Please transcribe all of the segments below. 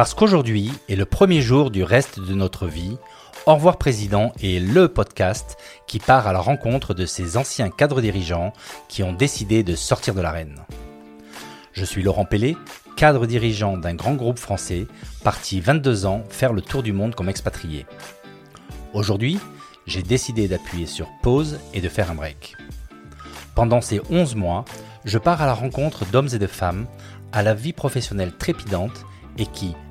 Parce qu'aujourd'hui est le premier jour du reste de notre vie, Au revoir Président est le podcast qui part à la rencontre de ces anciens cadres dirigeants qui ont décidé de sortir de l'arène. Je suis Laurent Pellet, cadre dirigeant d'un grand groupe français, parti 22 ans faire le tour du monde comme expatrié. Aujourd'hui, j'ai décidé d'appuyer sur pause et de faire un break. Pendant ces 11 mois, je pars à la rencontre d'hommes et de femmes à la vie professionnelle trépidante et qui,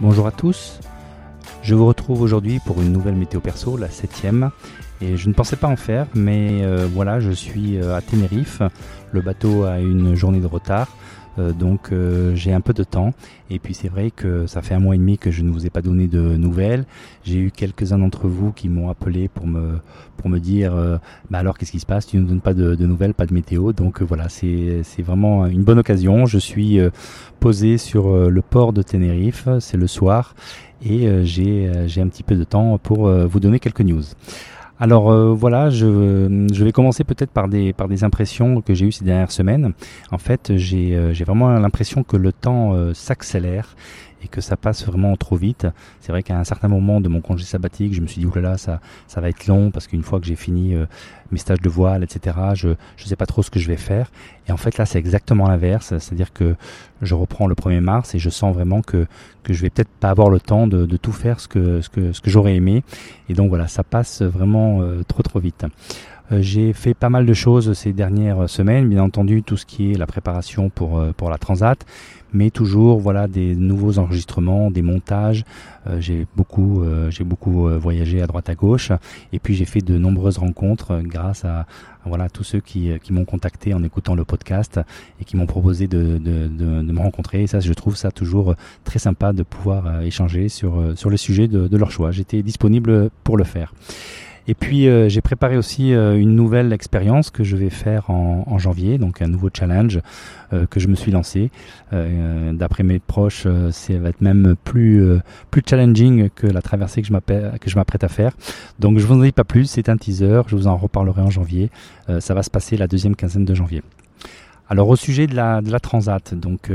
Bonjour à tous, je vous retrouve aujourd'hui pour une nouvelle météo perso, la septième. Et je ne pensais pas en faire, mais euh, voilà, je suis euh, à Tenerife. Le bateau a une journée de retard. Euh, donc euh, j'ai un peu de temps et puis c'est vrai que ça fait un mois et demi que je ne vous ai pas donné de nouvelles. J'ai eu quelques-uns d'entre vous qui m'ont appelé pour me pour me dire euh, bah alors qu'est-ce qui se passe? Tu ne donnes pas de, de, nouvelles, pas de météo. Donc voilà, c'est vraiment une bonne occasion. Je suis posé sur le port de Tenerife, c'est le soir et j'ai j'ai un petit peu de temps pour vous donner quelques news. Alors euh, voilà, je, vais commencer peut-être par des, par des impressions que j'ai eues ces dernières semaines. En fait, j'ai euh, vraiment l'impression que le temps euh, s'accélère et que ça passe vraiment trop vite. C'est vrai qu'à un certain moment de mon congé sabbatique, je me suis dit, oulala, ça, ça va être long parce qu'une fois que j'ai fini euh, mes stages de voile, etc., je ne sais pas trop ce que je vais faire. Et en fait, là, c'est exactement l'inverse. C'est-à-dire que je reprends le 1er mars et je sens vraiment que, que je vais peut-être pas avoir le temps de, tout faire ce que, ce que, ce que j'aurais aimé. Et donc voilà, ça passe vraiment euh, trop trop vite. Euh, j'ai fait pas mal de choses ces dernières semaines, bien entendu tout ce qui est la préparation pour, pour la Transat, mais toujours voilà des nouveaux enregistrements, des montages. Euh, j'ai beaucoup j'ai beaucoup voyagé à droite à gauche et puis j'ai fait de nombreuses rencontres grâce à, voilà tous ceux qui, qui m'ont contacté en écoutant le podcast et qui m'ont proposé de, de, me rencontrer. Et ça, je trouve ça toujours très sympa de pouvoir échanger sur sur le sujet de leur choix. J'étais disponible pour le faire. Et puis euh, j'ai préparé aussi euh, une nouvelle expérience que je vais faire en, en, janvier, donc un nouveau challenge euh, que je me suis lancé. Euh, d'après mes proches, ça va être même plus plus challenging que la traversée que je que je m'apprête à faire. Donc je vous en dis pas plus, c'est un teaser, je vous en reparlerai en janvier. ça va se passer la deuxième quinzaine de janvier. Alors au sujet de la, de transat, donc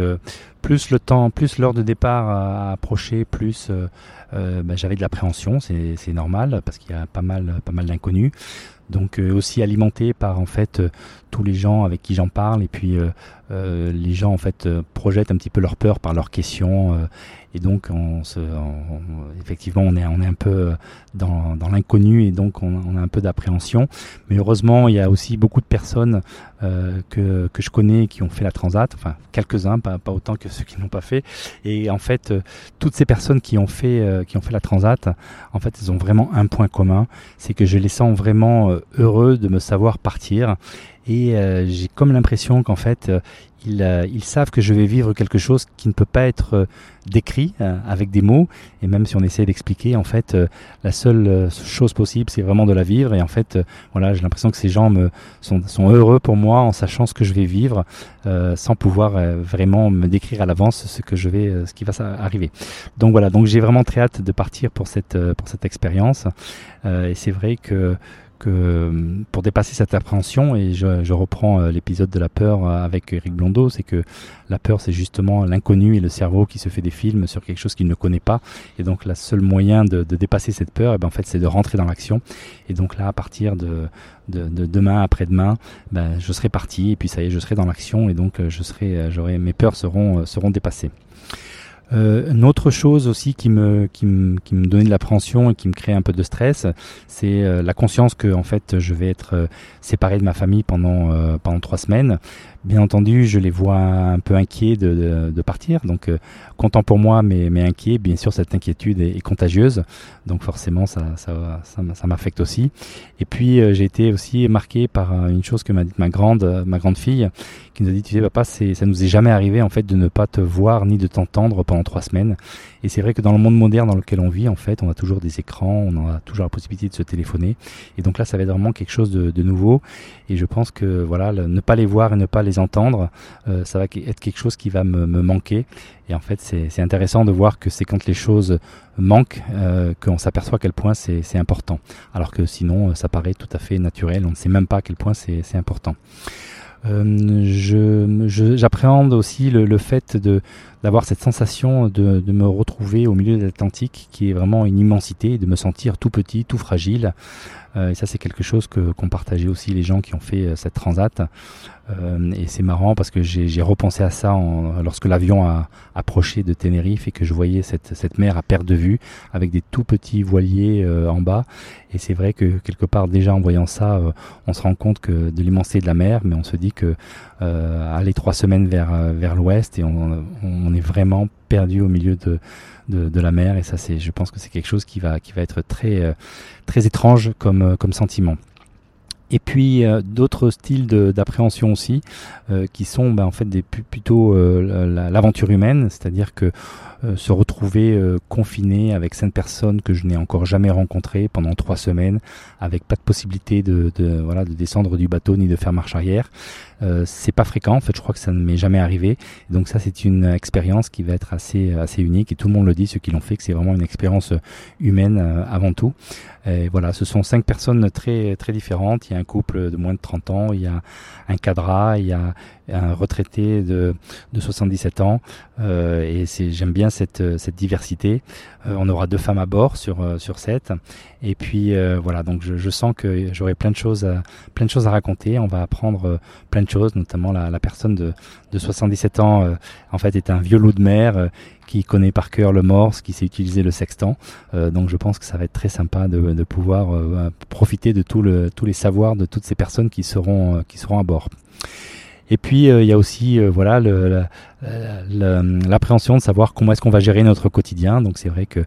plus le temps, plus l'heure de départ a approché, plus euh, euh, bah, j'avais de l'appréhension, c'est normal parce qu'il y a pas mal, d'inconnus. Donc euh, aussi alimenté par en fait tous les gens avec qui j'en parle et puis les gens en fait projettent un petit peu leur peur par leurs questions et donc on se, effectivement on est on est un peu dans, dans l'inconnu et donc on, on, a un peu d'appréhension. Mais heureusement il y a aussi beaucoup de personnes euh, que que je connais qui ont fait la transat, enfin quelques uns, pas pas autant que ceux qui n'ont pas fait. Et en fait, euh, toutes ces personnes qui ont fait euh, qui ont fait la transat, en fait, elles ont vraiment un point commun, c'est que je les sens vraiment euh, heureux de me savoir partir. Et j'ai comme l'impression qu'en fait, ils, euh, ils, savent que je vais vivre quelque chose qui ne peut pas être euh, décrit euh, avec des mots. Et même si on essaie d'expliquer, en fait, la seule chose possible, c'est vraiment de la vivre. Et en fait, voilà, j'ai l'impression que ces gens me sont, sont, heureux pour moi en sachant ce que je vais vivre, sans pouvoir vraiment me décrire à l'avance ce que je vais, ce qui va arriver. Donc voilà, donc j'ai vraiment très hâte de partir pour cette pour cette expérience. et c'est vrai que que euh, pour dépasser cette appréhension, et je, je reprends euh, l'épisode de la peur euh, avec Eric Blondeau, c'est que la peur c'est justement l'inconnu et le cerveau qui se fait des films sur quelque chose qu'il ne connaît pas. Et donc la seule moyen de, de dépasser cette peur, et eh ben, en fait c'est de rentrer dans l'action. Et donc là à partir de, de, de demain après-demain, ben, je serai parti et puis ça y est je serai dans l'action et donc je serai, j'aurai mes peurs seront seront dépassées. Euh, une autre chose aussi qui me, qui me, qui me donnait de l'appréhension et qui me crée un peu de stress, c'est euh, la conscience que en fait je vais être euh, séparé de ma famille pendant, euh, pendant trois semaines. Bien entendu, je les vois un peu inquiets de, de, partir, donc content pour moi, mais, mais inquiet. Bien sûr, cette inquiétude est, contagieuse, donc forcément ça, ça, ça, m'affecte aussi. Et puis j'ai été aussi marqué par une chose que m'a dit ma grande, ma grande fille, qui nous a dit, tu sais papa, ça nous est jamais arrivé en fait de ne pas te voir ni de t'entendre pendant trois semaines. Et c'est vrai que dans le monde moderne dans lequel on vit, en fait, on a toujours des écrans, on a toujours la possibilité de se téléphoner. Et donc là, ça va être vraiment quelque chose de, nouveau. Et je pense que voilà, ne pas les voir et ne pas les entendre, euh, ça va être quelque chose qui va me, manquer. Et en fait, c'est intéressant de voir que c'est quand les choses manquent euh, qu'on s'aperçoit à quel point c'est important. Alors que sinon, ça paraît tout à fait naturel. On ne sait même pas à quel point c'est important. Euh, j'appréhende aussi le, le, fait d'avoir cette sensation de, de, me retrouver au milieu de l'Atlantique, qui est vraiment une immensité, de me sentir tout petit, tout fragile. Euh, et ça, c'est quelque chose qu'ont partagé aussi les gens qui ont fait euh, cette transat. Et c'est marrant parce que j'ai repensé à ça lorsque l'avion a approché de Tenerife et que je voyais cette, cette mer à perte de vue avec des tout petits voiliers en bas. Et c'est vrai que quelque part déjà en voyant ça, on se rend compte que de l'immensité de la mer, mais on se dit que aller trois semaines vers vers l'ouest et on, est vraiment perdu au milieu de la mer et ça c'est je pense que c'est quelque chose qui va être très euh, très étrange euh, comme sentiment. Et puis euh, d'autres styles d'appréhension aussi, qui sont ben, en fait des plutôt l'aventure humaine, c'est-à-dire que euh, se retrouver euh, confiné avec cinq personnes que je n'ai encore jamais rencontrées pendant trois semaines, avec pas de possibilité de, de, voilà, de descendre du bateau ni de faire marche arrière. Euh, c'est pas fréquent, en fait, je crois que ça ne m'est jamais arrivé. Donc ça, c'est une expérience qui va être assez assez unique et tout le monde le dit, ceux qui l'ont fait, que c'est vraiment une expérience humaine avant tout. Et voilà, ce sont cinq personnes très très différentes. Un couple de moins de 30 ans, il y a un cadra, il y a un retraité de, de 77 ans. Euh, et c'est, j'aime bien cette, diversité. Euh, on aura deux femmes à bord sur, euh, sur. Et puis voilà, donc je, sens que j'aurai plein de choses, à, raconter. On va apprendre plein de choses, notamment la, la personne de, de 77 ans, en fait, est un vieux loup de mer qui connaît par cœur le morse, qui sait utiliser le sextant. donc je pense que ça va être très sympa de, de pouvoir profiter de tout le, tous les savoirs de toutes ces personnes qui seront, qui seront à bord. Et puis euh, il y a aussi euh, voilà l'appréhension de savoir comment est-ce qu'on va gérer notre quotidien. Donc c'est vrai que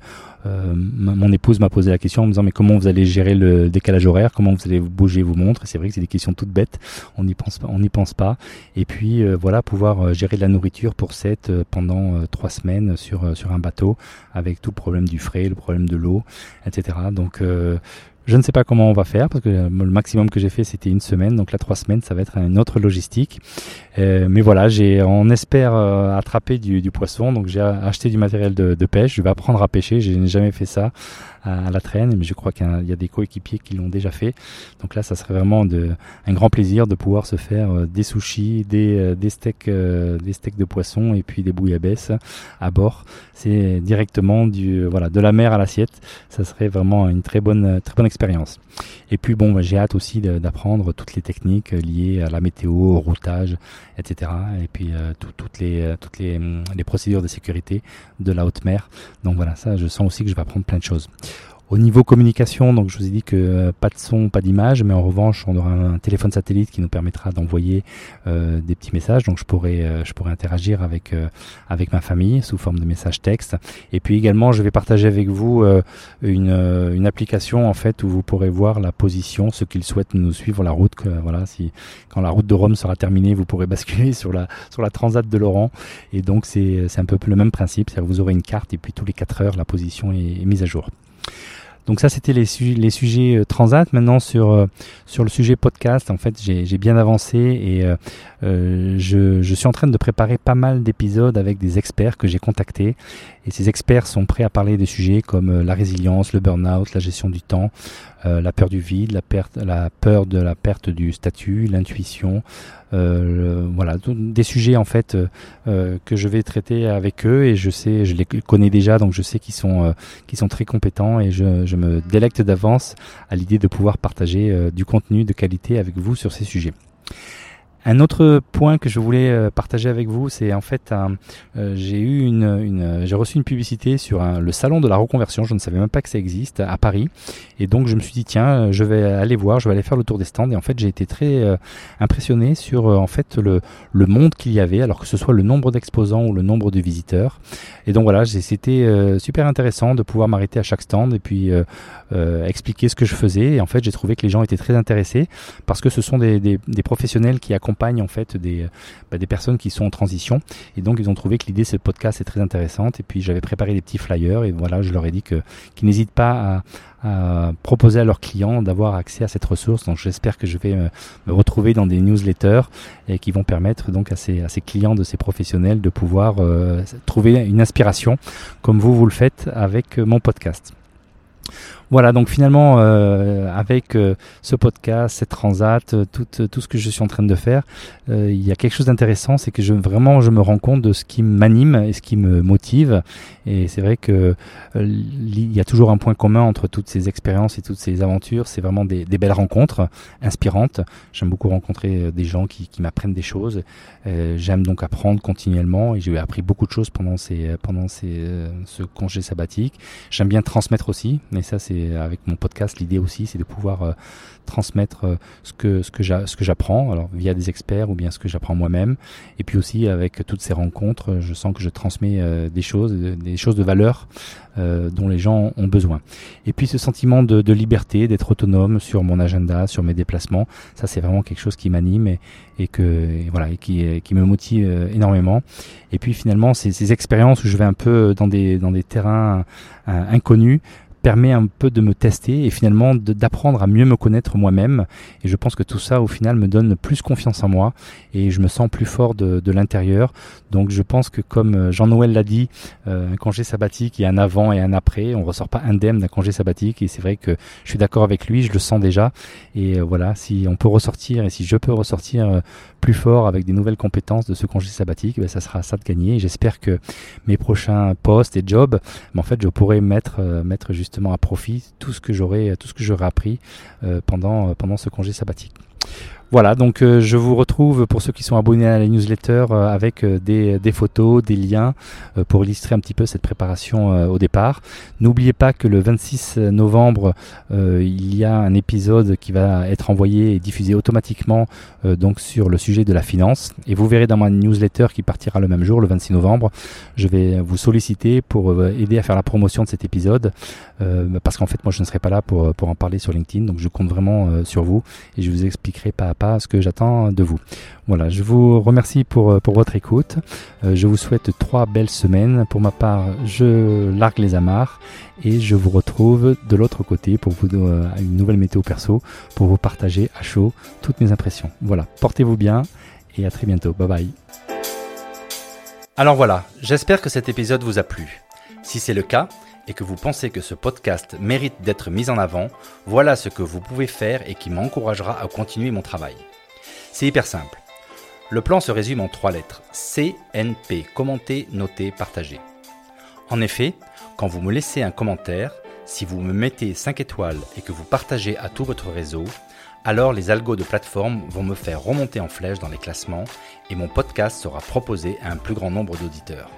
euh, mon épouse m'a posé la question en me disant mais comment vous allez gérer le décalage horaire, comment vous allez bouger vos montres? C'est vrai que c'est des questions toutes bêtes, on n'y pense pas, on n'y pense pas. Et puis voilà pouvoir gérer de la nourriture pour cette pendant trois semaines sur sur un bateau avec tout le problème du frais, le problème de l'eau, etc. Donc je ne sais pas comment on va faire parce que le maximum que j'ai fait c'était une semaine, donc là trois semaines ça va être une autre logistique. Euh, mais voilà, j'ai, on espère euh, attraper du, poisson, donc j'ai acheté du matériel de, pêche. Je vais apprendre à pêcher. Je n'ai jamais fait ça à, la traîne, mais je crois qu'il y a des coéquipiers qui l'ont déjà fait. Donc là, ça serait vraiment de, un grand plaisir de pouvoir se faire euh, des sushis, des, des steaks, des steaks de poisson et puis des bouillabaisse à bord. C'est directement du voilà de la mer à l'assiette. Ça serait vraiment une très bonne très bonne expérience. Et puis bon, j'ai hâte aussi d'apprendre toutes les techniques liées à la météo, au routage, etc. Et puis euh, toutes les euh, toutes les, hum, les procédures de sécurité de la haute mer. Donc voilà, ça, je sens aussi que je vais apprendre plein de choses. Au niveau communication, donc je vous ai dit que euh, pas de son, pas d'image, mais en revanche, on aura un téléphone satellite qui nous permettra d'envoyer euh, des petits messages. Donc je pourrais, euh, je pourrais interagir avec avec ma famille sous forme de messages texte. Et puis également, je vais partager avec vous une, une application en fait où vous pourrez voir la position, ceux qui souhaitent nous suivre la route. Voilà, si quand la route de Rome sera terminée, vous pourrez basculer sur la sur la transat de Laurent. Et donc c'est un peu le même principe, c'est-à-dire vous aurez une carte et puis tous les 4 heures la position est mise à jour. Donc ça, c'était les, les, sujets euh, transat. Maintenant, sur, euh, sur le sujet podcast, en fait, j'ai bien avancé et euh, je, je, suis en train de préparer pas mal d'épisodes avec des experts que j'ai contactés. Et ces experts sont prêts à parler des sujets comme la résilience, le burn-out, la gestion du temps, la peur du vide, la peur de la perte du statut, l'intuition, euh, voilà, des sujets en fait euh, que je vais traiter avec eux et je sais, je les connais déjà, donc je sais qu'ils sont, euh, qu'ils sont très compétents et je, je me délecte d'avance à l'idée de pouvoir partager du contenu de qualité avec vous sur ces sujets. Un autre point que je voulais euh, partager avec vous, c'est en fait, euh, j'ai eu une, j'ai reçu une publicité sur le salon de la reconversion. Je ne savais même pas que ça existe à Paris, et donc je me suis dit tiens, euh, je vais aller voir, je vais aller faire le tour des stands. Et en fait, j'ai été très impressionné sur en fait le, le monde qu'il y avait, alors que ce soit le nombre d'exposants ou le nombre de visiteurs. Et donc voilà, c'était super intéressant de pouvoir m'arrêter à chaque stand et puis expliquer ce que je faisais. Et en fait, j'ai trouvé que les gens étaient très intéressés parce que ce sont des professionnels qui accompagnent accompagne en fait des, bah, des personnes qui sont en transition. Et donc ils ont trouvé que l'idée de ce podcast est très intéressante. Et puis j'avais préparé des petits flyers et voilà, je leur ai dit que qu'ils n'hésitent pas à, proposer à leurs clients d'avoir accès à cette ressource. Donc j'espère que je vais me, retrouver dans des newsletters et qui vont permettre donc à ces, à ces clients de ces professionnels de pouvoir euh, trouver une inspiration comme vous vous le faites avec mon podcast. Voilà, donc finalement, euh, avec euh, ce podcast, cette transat, euh, tout, ce que je suis en train de faire, il y a quelque chose d'intéressant, c'est que je, vraiment je me rends compte de ce qui m'anime et ce qui me motive. Et c'est vrai que il y a toujours un point commun entre toutes ces expériences et toutes ces aventures. C'est vraiment des, belles rencontres inspirantes. J'aime beaucoup rencontrer des gens qui, qui m'apprennent des choses. J'aime donc apprendre continuellement et j'ai appris beaucoup de choses pendant ces pendant ces ce congé sabbatique. J'aime bien transmettre aussi, mais ça c'est avec mon podcast, l'idée aussi, c'est de pouvoir euh, transmettre euh, ce que ce que j'apprends, alors via des experts ou bien ce que j'apprends moi-même. Et puis aussi avec toutes ces rencontres, je sens que je transmets euh, des choses, des choses de valeur dont les gens ont besoin. Et puis ce sentiment de, de liberté, d'être autonome sur mon agenda, sur mes déplacements, ça c'est vraiment quelque chose qui m'anime et, et que et voilà et qui, qui me motive énormément. Et puis finalement ces, ces expériences où je vais un peu dans des dans des terrains inconnus permet un peu de me tester et finalement d'apprendre à mieux me connaître moi-même. Et je pense que tout ça, au final, me donne plus confiance en moi et je me sens plus fort de, l'intérieur. Donc je pense que comme euh, Jean-Noël l'a dit, euh, un congé sabbatique, il y a un avant et un après. On ressort pas indemne d'un congé sabbatique et c'est vrai que je suis d'accord avec lui, je le sens déjà. Et euh, voilà, si on peut ressortir et si je peux ressortir plus fort avec des nouvelles compétences de ce congé sabbatique, ben, ça sera ça de gagner. J'espère que mes prochains postes et jobs, ben, en fait, je pourrai mettre, mettre juste à profit tout ce que j'aurais tout ce que j'aurais appris euh, pendant euh, pendant ce congé sabbatique. Voilà, donc euh, je vous retrouve pour ceux qui sont abonnés à la newsletter euh, avec euh, des, photos, des liens pour illustrer un petit peu cette préparation au départ. N'oubliez pas que le 26 novembre, il y a un épisode qui va être envoyé et diffusé automatiquement donc sur le sujet de la finance. Et vous verrez dans ma newsletter qui partira le même jour, le 26 novembre, je vais vous solliciter pour aider à faire la promotion de cet épisode parce qu'en fait moi je ne serai pas là pour, pour en parler sur LinkedIn, donc je compte vraiment sur vous et je vous expliquerai pas à ce que j'attends de vous. Voilà, je vous remercie pour, pour votre écoute. Euh, je vous souhaite trois belles semaines. Pour ma part, je largue les amarres et je vous retrouve de l'autre côté pour vous euh, une nouvelle météo perso pour vous partager à chaud toutes mes impressions. Voilà, portez-vous bien et à très bientôt. Bye bye. Alors voilà, j'espère que cet épisode vous a plu. Si c'est le cas, et que vous pensez que ce podcast mérite d'être mis en avant, voilà ce que vous pouvez faire et qui m'encouragera à continuer mon travail. C'est hyper simple. Le plan se résume en trois lettres. CNP, commenter, noter, partager. En effet, quand vous me laissez un commentaire, si vous me mettez 5 étoiles et que vous partagez à tout votre réseau, alors les algos de plateforme vont me faire remonter en flèche dans les classements et mon podcast sera proposé à un plus grand nombre d'auditeurs.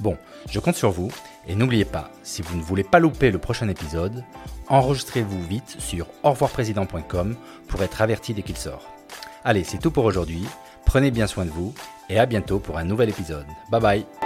Bon, je compte sur vous et n'oubliez pas, si vous ne voulez pas louper le prochain épisode, enregistrez-vous vite sur revoirprésident.com pour être averti dès qu'il sort. Allez, c'est tout pour aujourd'hui. Prenez bien soin de vous et à bientôt pour un nouvel épisode. Bye bye